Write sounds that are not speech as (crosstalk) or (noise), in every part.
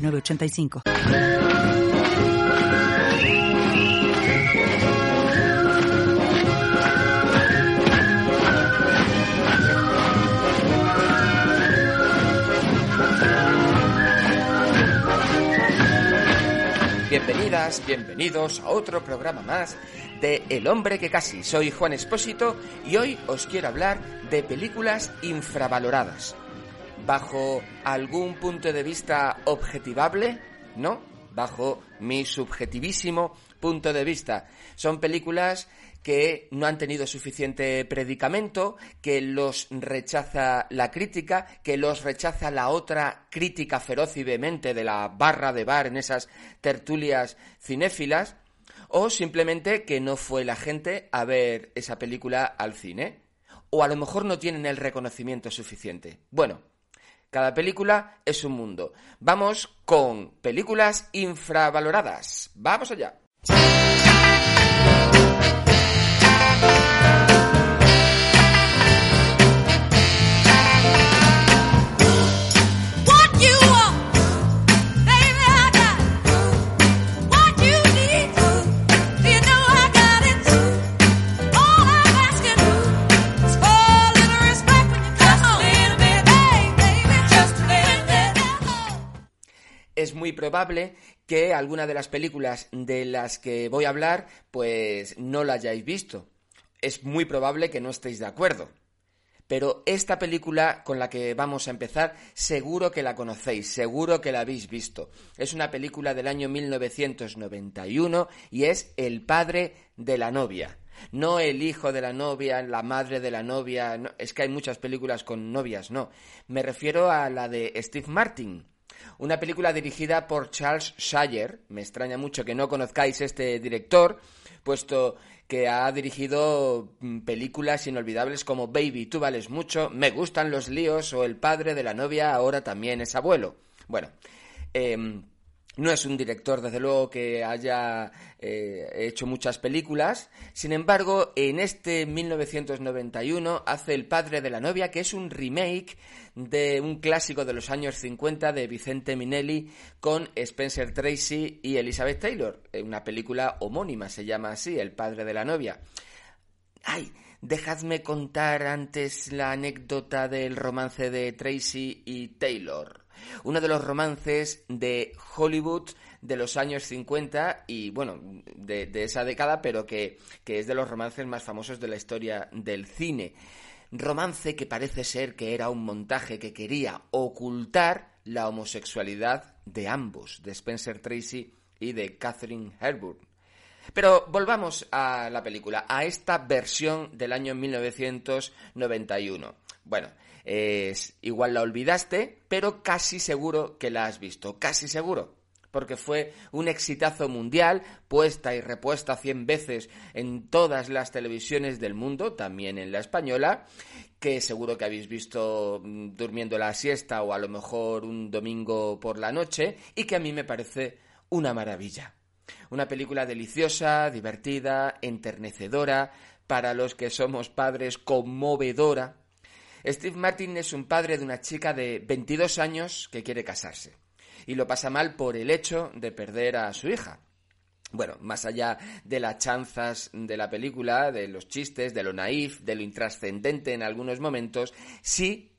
985. Bienvenidas, bienvenidos a otro programa más de El hombre que casi. Soy Juan Espósito y hoy os quiero hablar de películas infravaloradas bajo algún punto de vista objetivable, ¿no? Bajo mi subjetivísimo punto de vista. Son películas que no han tenido suficiente predicamento, que los rechaza la crítica, que los rechaza la otra crítica feroz y vehemente de la barra de bar en esas tertulias cinéfilas, o simplemente que no fue la gente a ver esa película al cine, o a lo mejor no tienen el reconocimiento suficiente. Bueno, cada película es un mundo. Vamos con películas infravaloradas. Vamos allá. Muy probable que alguna de las películas de las que voy a hablar, pues no la hayáis visto. Es muy probable que no estéis de acuerdo. Pero esta película con la que vamos a empezar, seguro que la conocéis, seguro que la habéis visto. Es una película del año 1991 y es El padre de la novia. No el hijo de la novia, la madre de la novia, es que hay muchas películas con novias, no. Me refiero a la de Steve Martin, una película dirigida por Charles Shire. Me extraña mucho que no conozcáis este director, puesto que ha dirigido mm, películas inolvidables como Baby, tú vales mucho, Me gustan los líos o El padre de la novia ahora también es abuelo. Bueno, em, no es un director, desde luego, que haya eh, hecho muchas películas. Sin embargo, en este 1991 hace El padre de la novia, que es un remake de un clásico de los años 50 de Vicente Minelli con Spencer Tracy y Elizabeth Taylor. Eh, una película homónima, se llama así, El padre de la novia. ¡Ay! Dejadme contar antes la anécdota del romance de Tracy y Taylor uno de los romances de Hollywood de los años 50 y, bueno, de, esa década, pero que, que es de los romances más famosos de la historia del cine. Romance que parece ser que era un montaje que quería ocultar la homosexualidad de ambos, de Spencer Tracy y de Catherine Hepburn. Pero volvamos a la película, a esta versión del año 1991. Bueno, es, igual la olvidaste, pero casi seguro que la has visto, casi seguro. Porque fue un exitazo mundial, puesta y repuesta cien veces en todas las televisiones del mundo, también en la española, que seguro que habéis visto mm, durmiendo la siesta o a lo mejor un domingo por la noche, y que a mí me parece una maravilla. Una película deliciosa, divertida, enternecedora, para los que somos padres conmovedora, Steve Martin es un padre de una chica de 22 años que quiere casarse y lo pasa mal por el hecho de perder a su hija. Bueno, más allá de las chanzas de la película, de los chistes, de lo naif, de lo intrascendente en algunos momentos, sí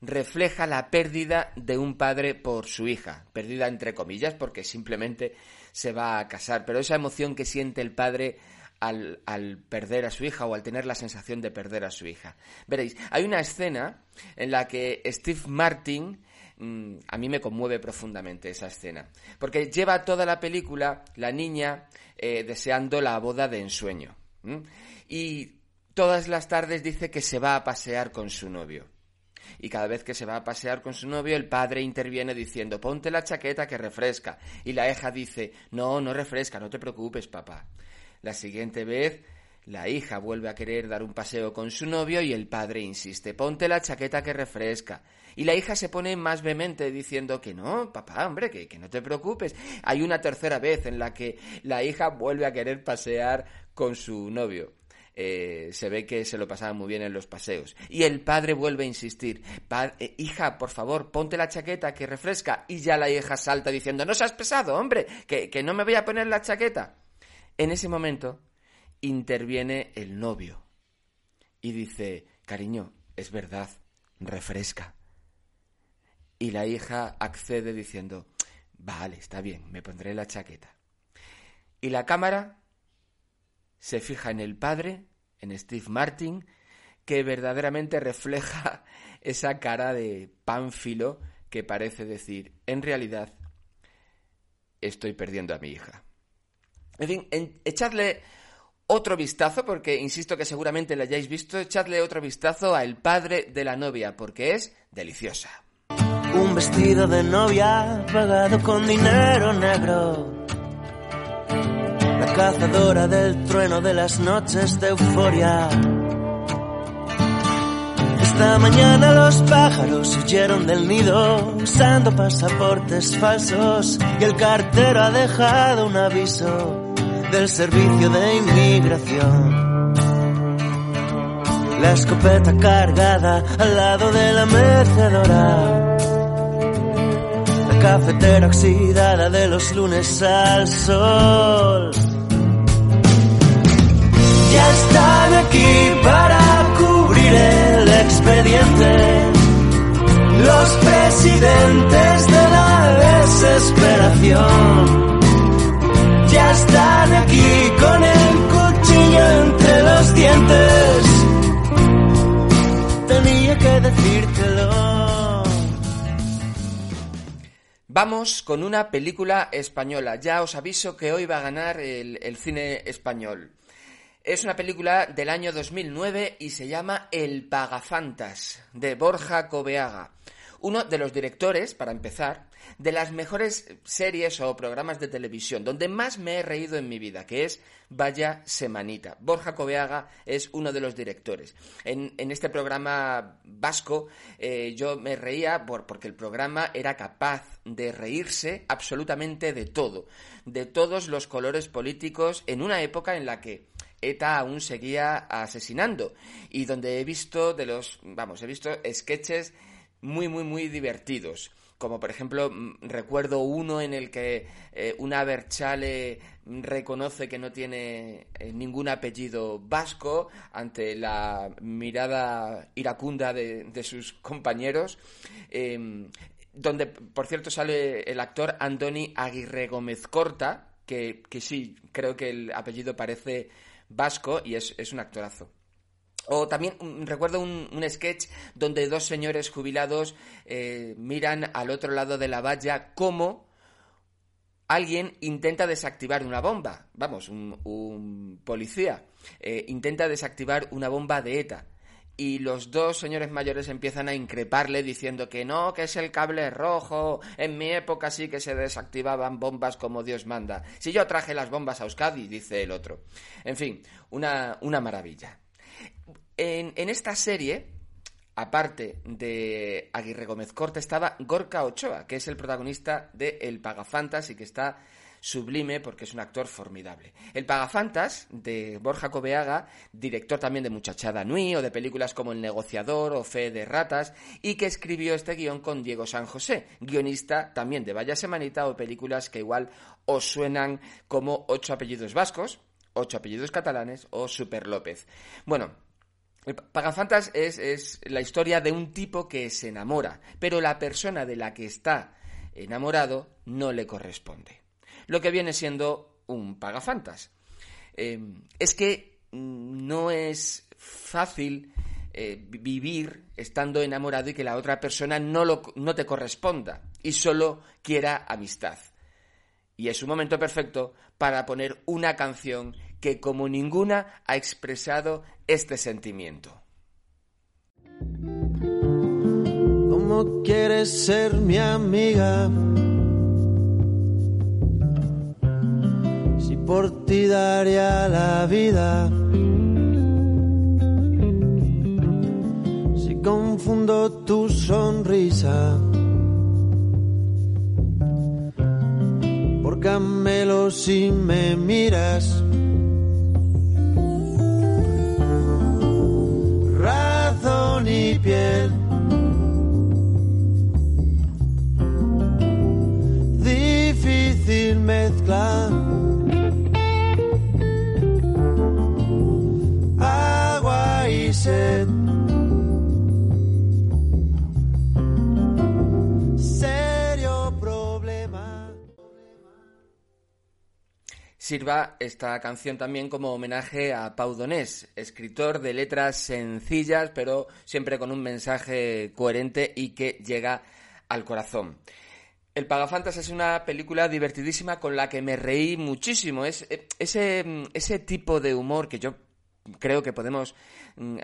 refleja la pérdida de un padre por su hija. Pérdida entre comillas porque simplemente se va a casar. Pero esa emoción que siente el padre al, perder a su hija o al tener la sensación de perder a su hija. Veréis, hay una escena en la que Steve Martin, mm, a mí me conmueve profundamente esa escena, porque lleva toda la película la niña eh, deseando la boda de ensueño. Y todas las tardes dice que se va a pasear con su novio. Y cada vez que se va a pasear con su novio, el padre interviene diciendo, ponte la chaqueta que refresca. Y la hija dice, no, no refresca, no te preocupes, papá. La siguiente vez, la hija vuelve a querer dar un paseo con su novio y el padre insiste, ponte la chaqueta que refresca. Y la hija se pone más vehemente diciendo que no, papá, hombre, que, que no te preocupes. Hay una tercera vez en la que la hija vuelve a querer pasear con su novio. Eh, se ve que se lo pasaba muy bien en los paseos. Y el padre vuelve a insistir, eh, hija, por favor, ponte la chaqueta que refresca. Y ya la hija salta diciendo, no seas pesado, hombre, que, que no me voy a poner la chaqueta. En ese momento interviene el novio y dice, cariño, es verdad, refresca. Y la hija accede diciendo, vale, está bien, me pondré la chaqueta. Y la cámara se fija en el padre, en Steve Martin, que verdaderamente refleja (laughs) esa cara de pánfilo que parece decir, en realidad, estoy perdiendo a mi hija. En fin, echadle otro vistazo, porque insisto que seguramente la hayáis visto, echadle otro vistazo a El padre de la novia, porque es deliciosa. Un vestido de novia pagado con dinero negro la cazadora del trueno de las noches de euforia. Esta mañana los pájaros huyeron del nido usando pasaportes falsos y el cartero ha dejado un aviso del servicio de inmigración. La escopeta cargada al lado de la mecedora. La cafetera oxidada de los lunes al sol ya están aquí para cubrir el expediente. Los presidentes de la desesperación ya están aquí con el cuchillo entre los dientes. Tenía que decírtelo. Vamos con una película española. Ya os aviso que hoy va a ganar el, el cine español. Es una película del año 2009 y se llama El Pagafantas, de Borja Cobeaga. Uno de los directores, para empezar, de las mejores series o programas de televisión, donde más me he reído en mi vida, que es Vaya Semanita. Borja Cobeaga es uno de los directores. En, este programa vasco eh, yo me reía porque el programa era capaz de reírse absolutamente de todo, de todos los colores políticos, en una época en la que ETA aún seguía asesinando y donde he visto de los, vamos, he visto sketches muy, muy, muy divertidos. Como por ejemplo, mm, recuerdo uno en el que eh, una Berchale reconoce que no tiene eh, ningún apellido vasco ante la mirada iracunda de, sus compañeros. Em, donde, por cierto, sale el actor Andoni Aguirre Gómez Corta, que, que sí, creo que el apellido parece vasco y es, un actorazo. O también mm, recuerdo un, sketch donde dos señores jubilados eh, miran al otro lado de la valla como alguien intenta desactivar una bomba. Vamos, un, policía eh, intenta desactivar una bomba de ETA y los dos señores mayores empiezan a increparle diciendo que no, que es el cable rojo, en mi época sí que se desactivaban bombas como Dios manda. Si yo traje las bombas a Euskadi, dice el otro. En fin, una, una maravilla. En, esta serie, aparte de Aguirre Gómez Corte, estaba Gorka Ochoa, que es el protagonista de El Pagafantas y que está sublime porque es un actor formidable. El Pagafantas, de Borja Cobeaga, director también de Muchachada Nui o de películas como El negociador o Fe de ratas, y que escribió este guion con Diego San José, guionista también de Vaya Semanita o películas que igual os suenan como Ocho apellidos vascos, Ocho apellidos catalanes o Super López. Bueno, Pagafantas es, es, la historia de un tipo que se enamora, pero la persona de la que está enamorado no le corresponde lo que viene siendo un pagafantas. Eh, es que no es fácil eh, vivir estando enamorado y que la otra persona no, lo, no te corresponda y solo quiera amistad. Y es un momento perfecto para poner una canción que como ninguna ha expresado este sentimiento. no quieres ser mi amiga. Si por ti daría la vida. Si confundo tu sonrisa. Por camelo si me miras. Agua y sed. Serio problema. Sirva esta canción también como homenaje a Pau Donés, escritor de letras sencillas, pero siempre con un mensaje coherente y que llega al corazón. El Pagafantas es una película divertidísima con la que me reí muchísimo. Es eh, ese, ese tipo de humor que yo creo que podemos mm,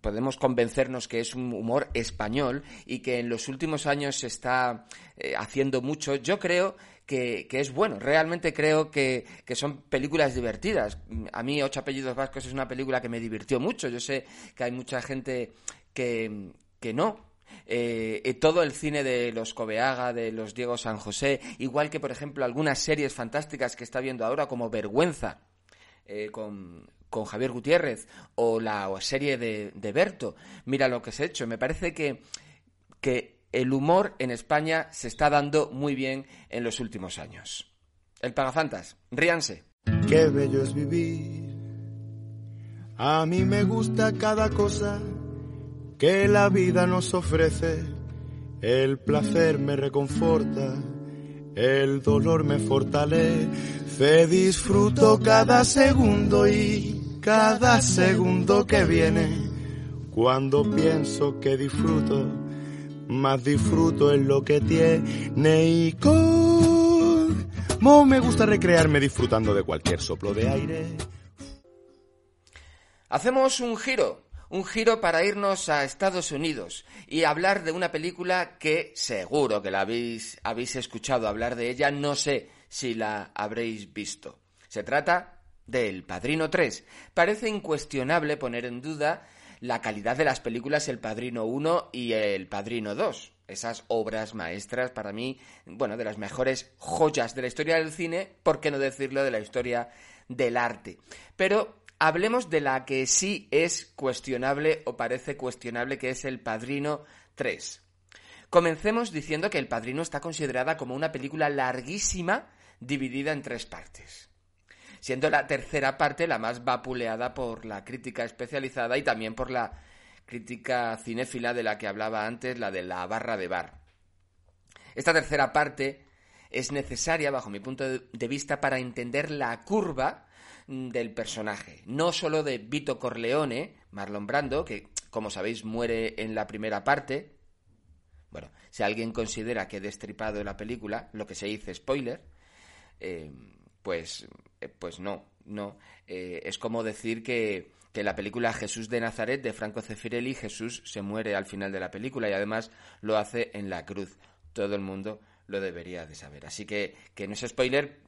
podemos convencernos que es un humor español y que en los últimos años se está eh, haciendo mucho. Yo creo que, que es bueno, realmente creo que, que son películas divertidas. A mí Ocho apellidos vascos es una película que me divirtió mucho. Yo sé que hay mucha gente que, que no, eh, eh, todo el cine de los Cobeaga, de los Diego San José, igual que, por ejemplo, algunas series fantásticas que está viendo ahora, como Vergüenza, eh, con, con Javier Gutiérrez, o la serie de, de Berto. Mira lo que se ha hecho. Me parece que, que el humor en España se está dando muy bien en los últimos años. El Pagafantas, ríanse. Qué bello es vivir. A mí me gusta cada cosa que la vida nos ofrece. El placer me reconforta, el dolor me fortalece. Disfruto cada segundo y cada segundo que viene. Cuando pienso que disfruto, más disfruto en lo que tiene y como me gusta recrearme disfrutando de cualquier soplo de aire. Hacemos un giro, un giro para irnos a Estados Unidos y hablar de una película que seguro que la habéis, habéis escuchado hablar de ella, no sé si la habréis visto. Se trata de El Padrino 3. Parece incuestionable poner en duda la calidad de las películas El Padrino 1 y El Padrino 2. Esas obras maestras para mí, bueno, de las mejores joyas de la historia del cine, por qué no decirlo de la historia del arte. Pero hablemos de la que sí es cuestionable o parece cuestionable, que es El Padrino 3. Comencemos diciendo que El Padrino está considerada como una película larguísima dividida en tres partes siendo la tercera parte la más vapuleada por la crítica especializada y también por la crítica cinéfila de la que hablaba antes, la de la barra de bar. Esta tercera parte es necesaria, bajo mi punto de vista, para entender la curva del personaje, no solo de Vito Corleone, Marlon Brando, que como sabéis muere en la primera parte. Bueno, si alguien considera que he destripado la película, lo que se dice spoiler, eh, pues, eh, pues no, no. Eh, es como decir que, que la película Jesús de Nazaret de Franco Cefirelli, Jesús se muere al final de la película y además lo hace en la cruz. Todo el mundo lo debería de saber. Así que, que no es spoiler,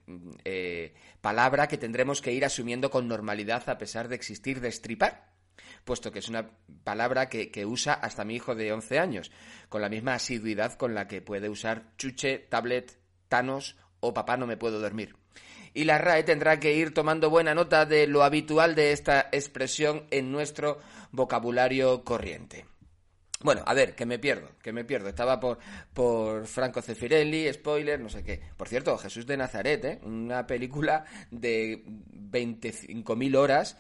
eh, palabra que tendremos que ir asumiendo con normalidad a pesar de existir destripar, puesto que es una palabra que, que usa hasta mi hijo de 11 años, con la misma asiduidad con la que puede usar chuche, tablet, Thanos o papá no me puedo dormir y la RAE tendrá que ir tomando buena nota de lo habitual de esta expresión en nuestro vocabulario corriente. Bueno, a ver, que me pierdo, que me pierdo. Estaba por, por Franco Cefirelli, spoiler, no sé qué. Por cierto, Jesús de Nazaret, ¿eh? una película de 25.000 horas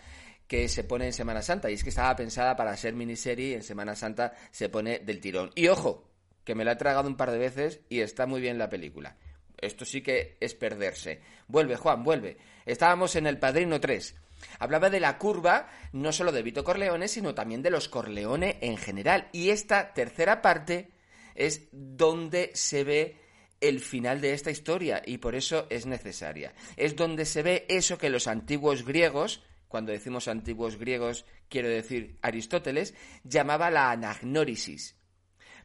que se pone en Semana Santa. Y es que estaba pensada para ser miniserie y en Semana Santa se pone del tirón. Y ojo, que me la he tragado un par de veces y está muy bien la película. Esto sí que es perderse. Vuelve, Juan, vuelve. Estábamos en El Padrino 3. Hablaba de la curva no solo de Vito Corleone, sino también de los Corleone en general. Y esta tercera parte es donde se ve el final de esta historia y por eso es necesaria. Es donde se ve eso que los antiguos griegos, cuando decimos antiguos griegos quiero decir Aristóteles, llamaba la anagnórisis.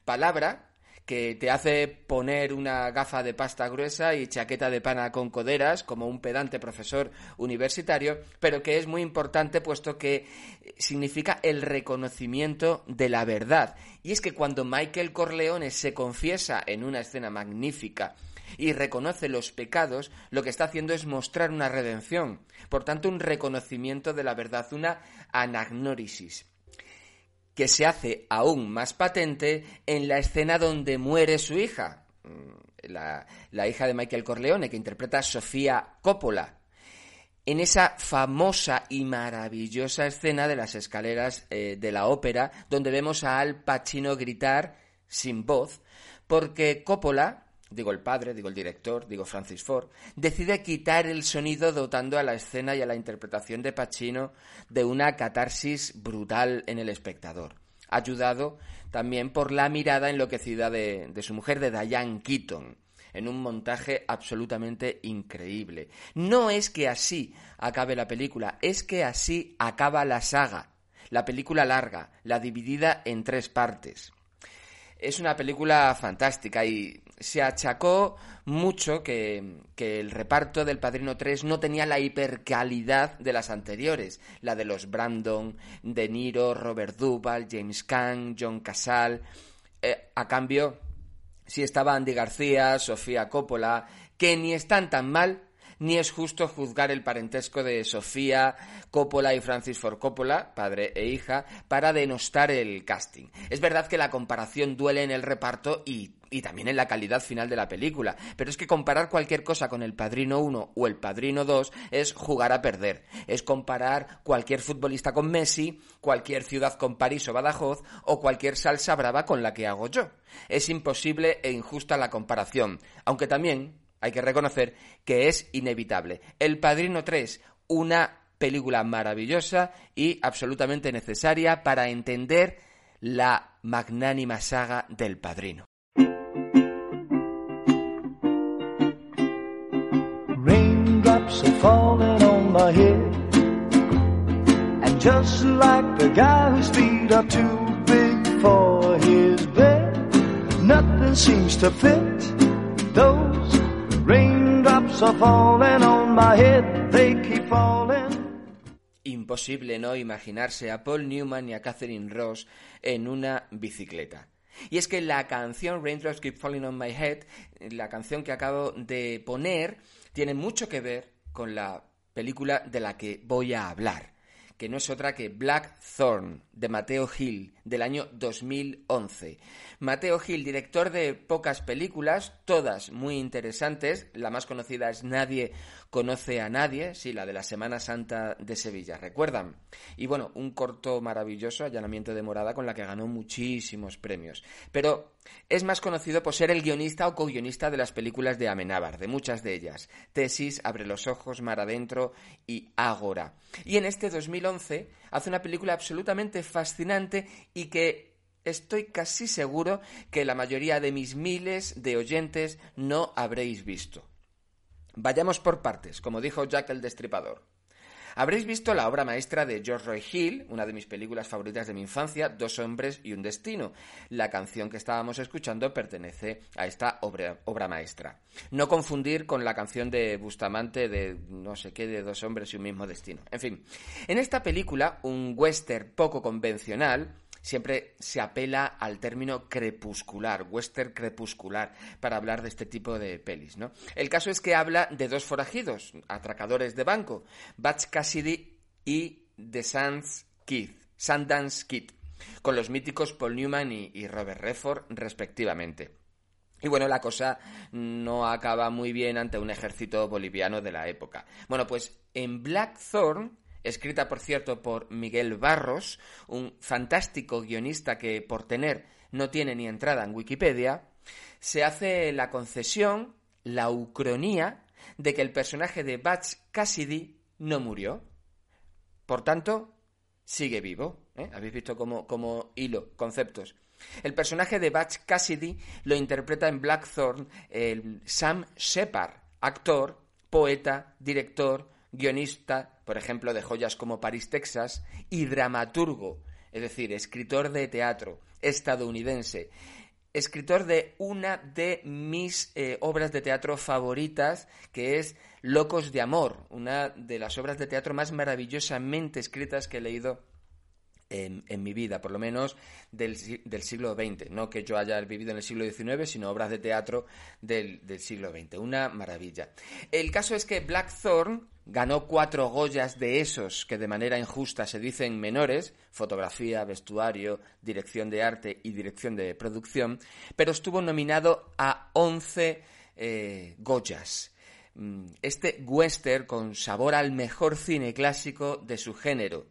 palabra que te hace poner una gafa de pasta gruesa y chaqueta de pana con coderas, como un pedante profesor universitario, pero que es muy importante puesto que significa el reconocimiento de la verdad. Y es que cuando Michael Corleone se confiesa en una escena magnífica y reconoce los pecados, lo que está haciendo es mostrar una redención, por tanto un reconocimiento de la verdad, una anagnórisis que se hace aún más patente en la escena donde muere su hija, mm, la, hija de Michael Corleone, que interpreta Sofía Coppola, en esa famosa y maravillosa escena de las escaleras eh, de la ópera, donde vemos a Al Pacino gritar sin voz, porque Coppola, digo el padre, digo el director, digo Francis Ford, decide quitar el sonido dotando a la escena y a la interpretación de Pacino de una catarsis brutal en el espectador. Ayudado también por la mirada enloquecida de, de su mujer, de Diane Keaton, en un montaje absolutamente increíble. No es que así acabe la película, es que así acaba la saga, la película larga, la dividida en tres partes. Es una película fantástica y se achacó mucho que, el reparto del Padrino 3 no tenía la hipercalidad de las anteriores, la de los Brandon, De Niro, Robert Duvall, James Caan, John Casal. Eh, a cambio, si estaba Andy García, Sofía Coppola, que ni están tan mal, ni es justo juzgar el parentesco de Sofía Coppola y Francis Ford Coppola, padre e hija, para denostar el casting. Es verdad que la comparación duele en el reparto y, y también en la calidad final de la película, pero es que comparar cualquier cosa con El Padrino 1 o El Padrino 2 es jugar a perder. Es comparar cualquier futbolista con Messi, cualquier ciudad con París o Badajoz o cualquier salsa brava con la que hago yo. Es imposible e injusta la comparación, aunque también hay que reconocer que es inevitable. El Padrino 3, una película maravillosa y absolutamente necesaria para entender la magnánima saga del Padrino. Falling on my head And just like the guy whose feet are too big for his bed Nothing seems to fit. Those Imposible no imaginarse a Paul Newman y a Catherine Ross en una bicicleta. Y es que la canción Raindrops Keep Falling on My Head, la canción que acabo de poner, tiene mucho que ver con la película de la que voy a hablar que no es otra que Blackthorn, de Mateo Hill, del año 2011. Mateo Hill, director de pocas películas, todas muy interesantes. La más conocida es Nadie conoce a nadie, sí, la de la Semana Santa de Sevilla, ¿recuerdan? Y bueno, un corto maravilloso, Allanamiento de Morada, con la que ganó muchísimos premios. Pero es más conocido por ser el guionista o co-guionista de las películas de Amenábar, de muchas de ellas. Tesis, Abre los Ojos, Mar Adentro y Ágora. Y en este 2011 hace una película absolutamente fascinante y que estoy casi seguro que la mayoría de mis miles de oyentes no habréis visto. Vayamos por partes, como dijo Jack el Destripador. Habréis visto la obra maestra de George Roy Hill, una de mis películas favoritas de mi infancia, Dos hombres y un destino. La canción que estábamos escuchando pertenece a esta obra, obra maestra. No confundir con la canción de Bustamante de no sé qué, de Dos hombres y un mismo destino. En fin, en esta película, un western poco convencional, siempre se apela al término crepuscular, western crepuscular, para hablar de este tipo de pelis, ¿no? El caso es que habla de dos forajidos, atracadores de banco, Batch Cassidy y The Sands Kid, Sundance Kid, con los míticos Paul Newman y, Robert Redford, respectivamente. Y bueno, la cosa no acaba muy bien ante un ejército boliviano de la época. Bueno, pues en Blackthorn escrita por cierto por Miguel Barros, un fantástico guionista que por tener no tiene ni entrada en Wikipedia, se hace la concesión, la ucronía, de que el personaje de Batch Cassidy no murió. Por tanto, sigue vivo. ¿eh? Habéis visto como, hilo, conceptos. El personaje de Batch Cassidy lo interpreta en Blackthorn el Sam Shepard, actor, poeta, director, guionista, por ejemplo, de joyas como París, Texas, y dramaturgo, es decir, escritor de teatro estadounidense. escritor de una de mis eh, obras de teatro favoritas, que es Locos de Amor, una de las obras de teatro más maravillosamente escritas que he leído en, mi vida, por lo menos del, siglo XX. No que yo haya vivido en el siglo XIX, sino obras de teatro del, del siglo XX. Una maravilla. El caso es que Blackthorn ganó cuatro Goyas de esos que de manera injusta se dicen menores, fotografía, vestuario, dirección de arte y dirección de producción, pero estuvo nominado a once eh, Goyas. Mm, este western con sabor al mejor cine clásico de su género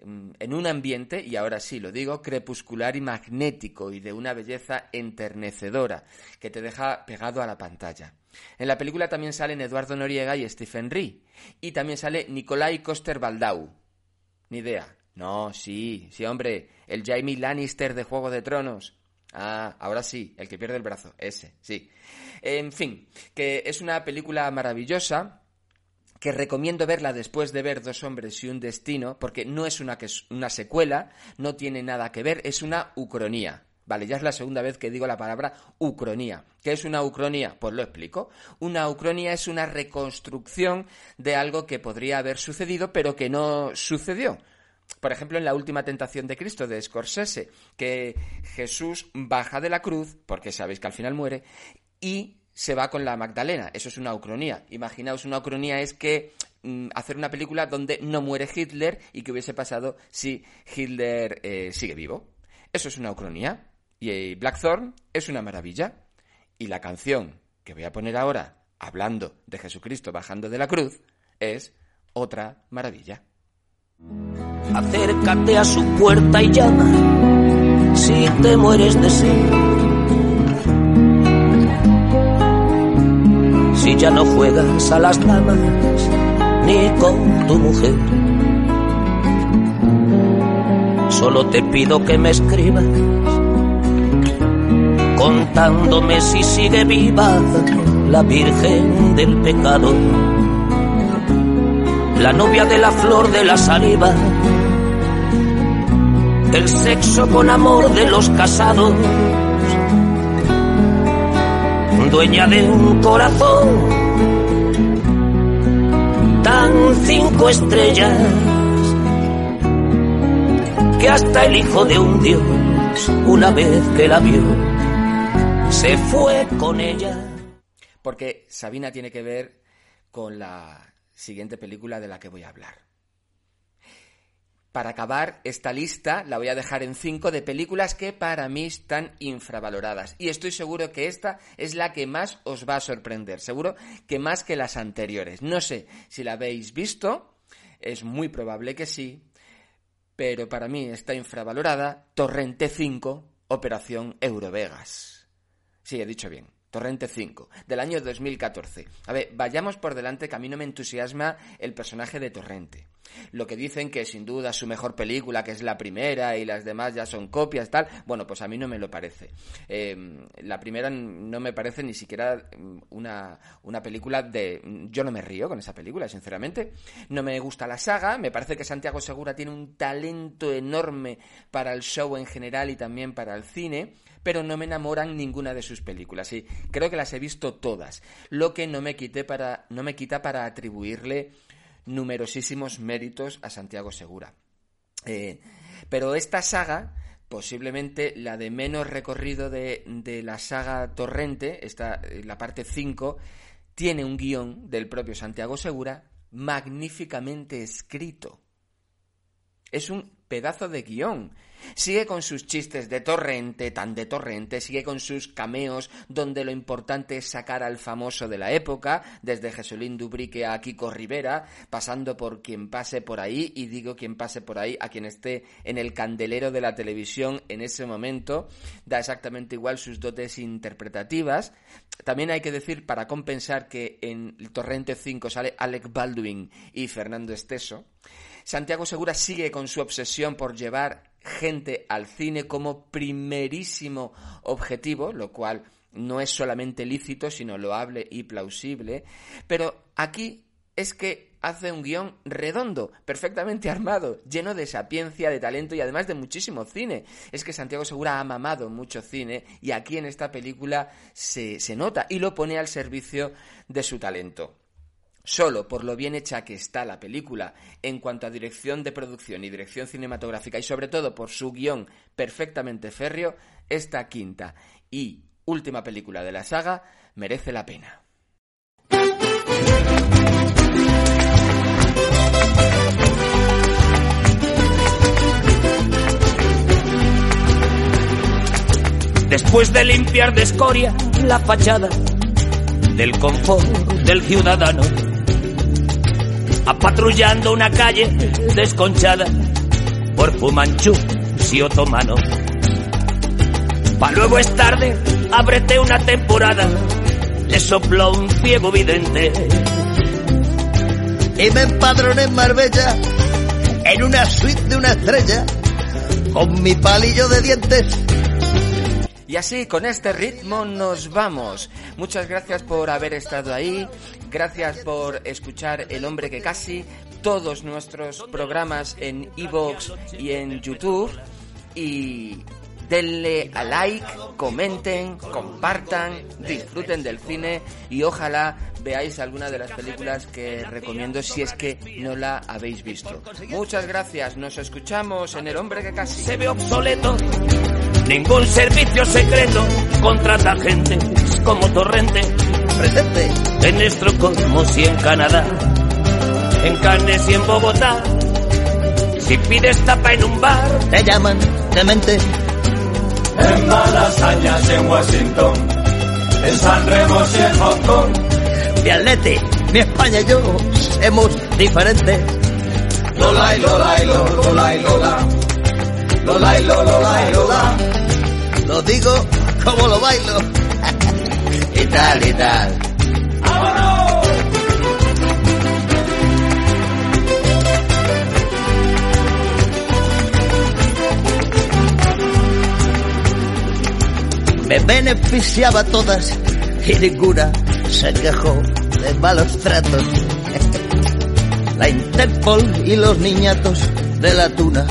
en un ambiente, y ahora sí lo digo, crepuscular y magnético y de una belleza enternecedora que te deja pegado a la pantalla. En la película también salen Eduardo Noriega y Stephen Ree. Y también sale Nicolai Coster-Waldau. Ni idea. No, sí, sí, hombre, el Jaime Lannister de Juego de Tronos. Ah, ahora sí, el que pierde el brazo, ese, sí. En fin, que es una película maravillosa, que recomiendo verla después de ver Dos hombres y un destino, porque no es una, una secuela, no tiene nada que ver, es una ucronía. Vale, ya es la segunda vez que digo la palabra ucronía. ¿Qué es una ucronía? Pues lo explico. Una ucronía es una reconstrucción de algo que podría haber sucedido, pero que no sucedió. Por ejemplo, en la última tentación de Cristo de Scorsese, que Jesús baja de la cruz, porque sabéis que al final muere, y se va con la Magdalena. Eso es una ucronía. Imaginaos, una ucronía es que mm, hacer una película donde no muere Hitler y que hubiese pasado si Hitler eh, sigue vivo. Eso es una ucronía. Y eh, Blackthorn es una maravilla. Y la canción que voy a poner ahora, hablando de Jesucristo bajando de la cruz, es otra maravilla. Acércate a su puerta y llama si te mueres de sed ya no juegas a las damas ni con tu mujer. Solo te pido que me escribas contándome si sigue viva la Virgen del Pecado, la novia de la flor de la saliva, el sexo con amor de los casados dueña de un corazón tan cinco estrellas que hasta el hijo de un dios, una vez que la vio, se fue con ella. Porque Sabina tiene que ver con la siguiente película de la que voy a hablar para acabar esta lista, la voy a dejar en cinco de películas que para mí están infravaloradas. Y estoy seguro que esta es la que más os va a sorprender. Seguro que más que las anteriores. No sé si la habéis visto. Es muy probable que sí. Pero para mí está infravalorada. Torrente 5, Operación Eurovegas. Sí, he dicho bien. Torrente 5, del año 2014. A ver, vayamos por delante que a mí no me entusiasma el personaje de Torrente. Lo que dicen que sin duda su mejor película, que es la primera y las demás ya son copias, tal, bueno, pues a mí no me lo parece. Em, la primera no me parece ni siquiera mm, una, una película de... Yo no me río con esa película, sinceramente. No me gusta la saga, me parece que Santiago Segura tiene un talento enorme para el show en general y también para el cine pero no me enamoran ninguna de sus películas. Y creo que las he visto todas, lo que no me, quité para, no me quita para atribuirle numerosísimos méritos a Santiago Segura. Eh, pero esta saga, posiblemente la de menos recorrido de, de la saga Torrente, esta, la parte 5, tiene un guion del propio Santiago Segura magníficamente escrito. Es un pedazo de guion Sigue con sus chistes de torrente, tan de torrente, sigue con sus cameos donde lo importante es sacar al famoso de la época, desde Jesulín Dubrique a Kiko Rivera, pasando por quien pase por ahí, y digo quien pase por ahí, a quien esté en el candelero de la televisión en ese momento, da exactamente igual sus dotes interpretativas. También hay que decir, para compensar, que en el Torrente 5 sale Alec Baldwin y Fernando Esteso. Santiago Segura sigue con su obsesión por llevar gente al cine como primerísimo objetivo, lo cual no es solamente lícito, sino loable y plausible. Pero aquí es que hace un guion redondo, perfectamente (laughs) armado, lleno de sapiencia, de talento y además de muchísimo cine. Es que Santiago Segura ha mamado mucho cine y aquí en esta película se, se nota y lo pone al servicio de su talento. Solo por lo bien hecha que está la película en cuanto a dirección de producción y dirección cinematográfica y sobre todo por su guion perfectamente férreo, esta quinta y última película de la saga merece la pena. Después de limpiar de escoria la fachada del confort del ciudadano, apatrullando una calle desconchada por fumanchú y otomano. Pa' luego es tarde, ábrete una temporada, le sopló un ciego vidente. Y me empadroné en Marbella, en una suite de una estrella, con mi palillo de dientes. Y así, con este ritmo nos vamos. Muchas gracias por haber estado ahí, gracias por escuchar El hombre que casi, todos nuestros programas en iVoox y en YouTube. Y denle a like, comenten, compartan, disfruten del cine y ojalá veáis alguna de las películas que recomiendo si es que no la habéis visto. Muchas gracias, nos escuchamos en El hombre que casi se ve obsoleto. Ningún servicio secreto contrata gente como Torrente. Presente. En nuestro cosmos y en Canadá. En Cannes y en Bogotá. Si pides tapa en un bar, te llaman demente. En Malasañas, en Washington. En San Remo y en Hong Kong. Mi atleti, mi España y yo somos diferentes. Lola y Lola y Lola, Lola y Lola. Lola y Lola, Lola y Lola. Lo digo como lo bailo. (laughs) y tal, y tal. Me beneficiaba todas y ninguna se quejó de malos tratos. (laughs) La Interpol y los niñatos de la tuna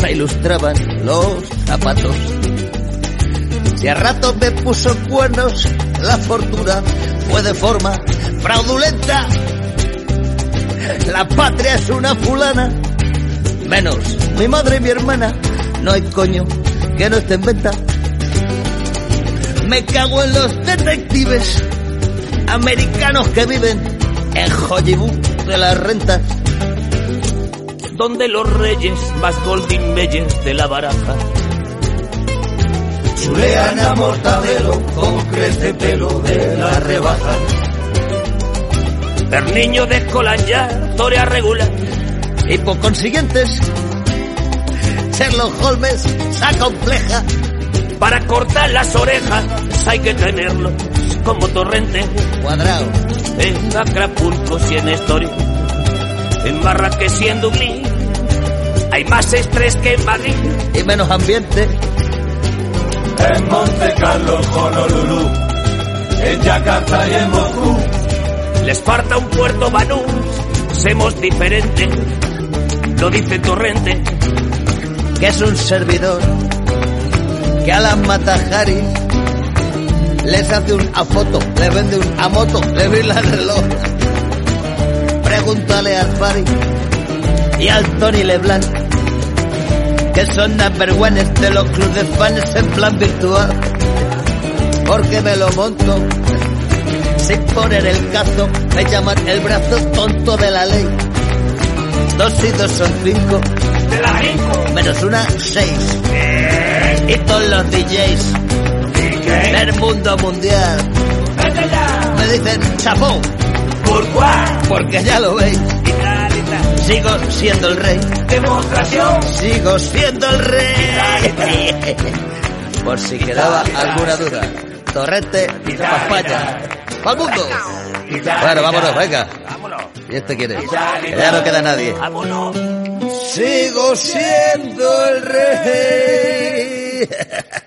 me ilustraban los zapatos. Si a rato me puso cuernos, la fortuna fue de forma fraudulenta. La patria es una fulana, menos mi madre y mi hermana. No hay coño que no esté en venta. Me cago en los detectives americanos que viven en Hollywood de las rentas. donde los reyes más golden belles de la baraja Chulean a mortadelo con crece pelo de la rebaja. el niño de Escolanjar torea regular Y por consiguientes, Sherlock Holmes se acompleja. para cortar las orejas hay que tenerlos como torrente Cuadrado, en Acapulco y en Estoril en Marrakech y en Dublín hay más estrés que en Madrid y menos ambiente. En Monte Carlo, Honolulu. En Yakarta y en Moscú. les falta un puerto Banús somos diferentes lo dice Torrente que es un servidor que a las Matajari les hace un a foto, le vende un a moto, le brilla el reloj. Pregúntale al Fari y al Tony Leblanc que son number one de los clubes de fans en plan virtual porque me lo monto sin poner el cazo me llaman el brazo tonto de la ley dos y dos son cinco de la Rico menos una, seis. Y todos los DJs del mundo mundial me dicen chapó, ¿Por cuál? porque ya lo veis, Y y. sigo siendo el rey, Demostración. sigo siendo el rey. Por si quedaba alguna duda, Torrente Papaya, ¡Pa'l mundo! Bueno, vámonos, venga. Vámonos. ¿Y este? Que ya no queda nadie. Vámonos. Sigo siendo el rey. (laughs)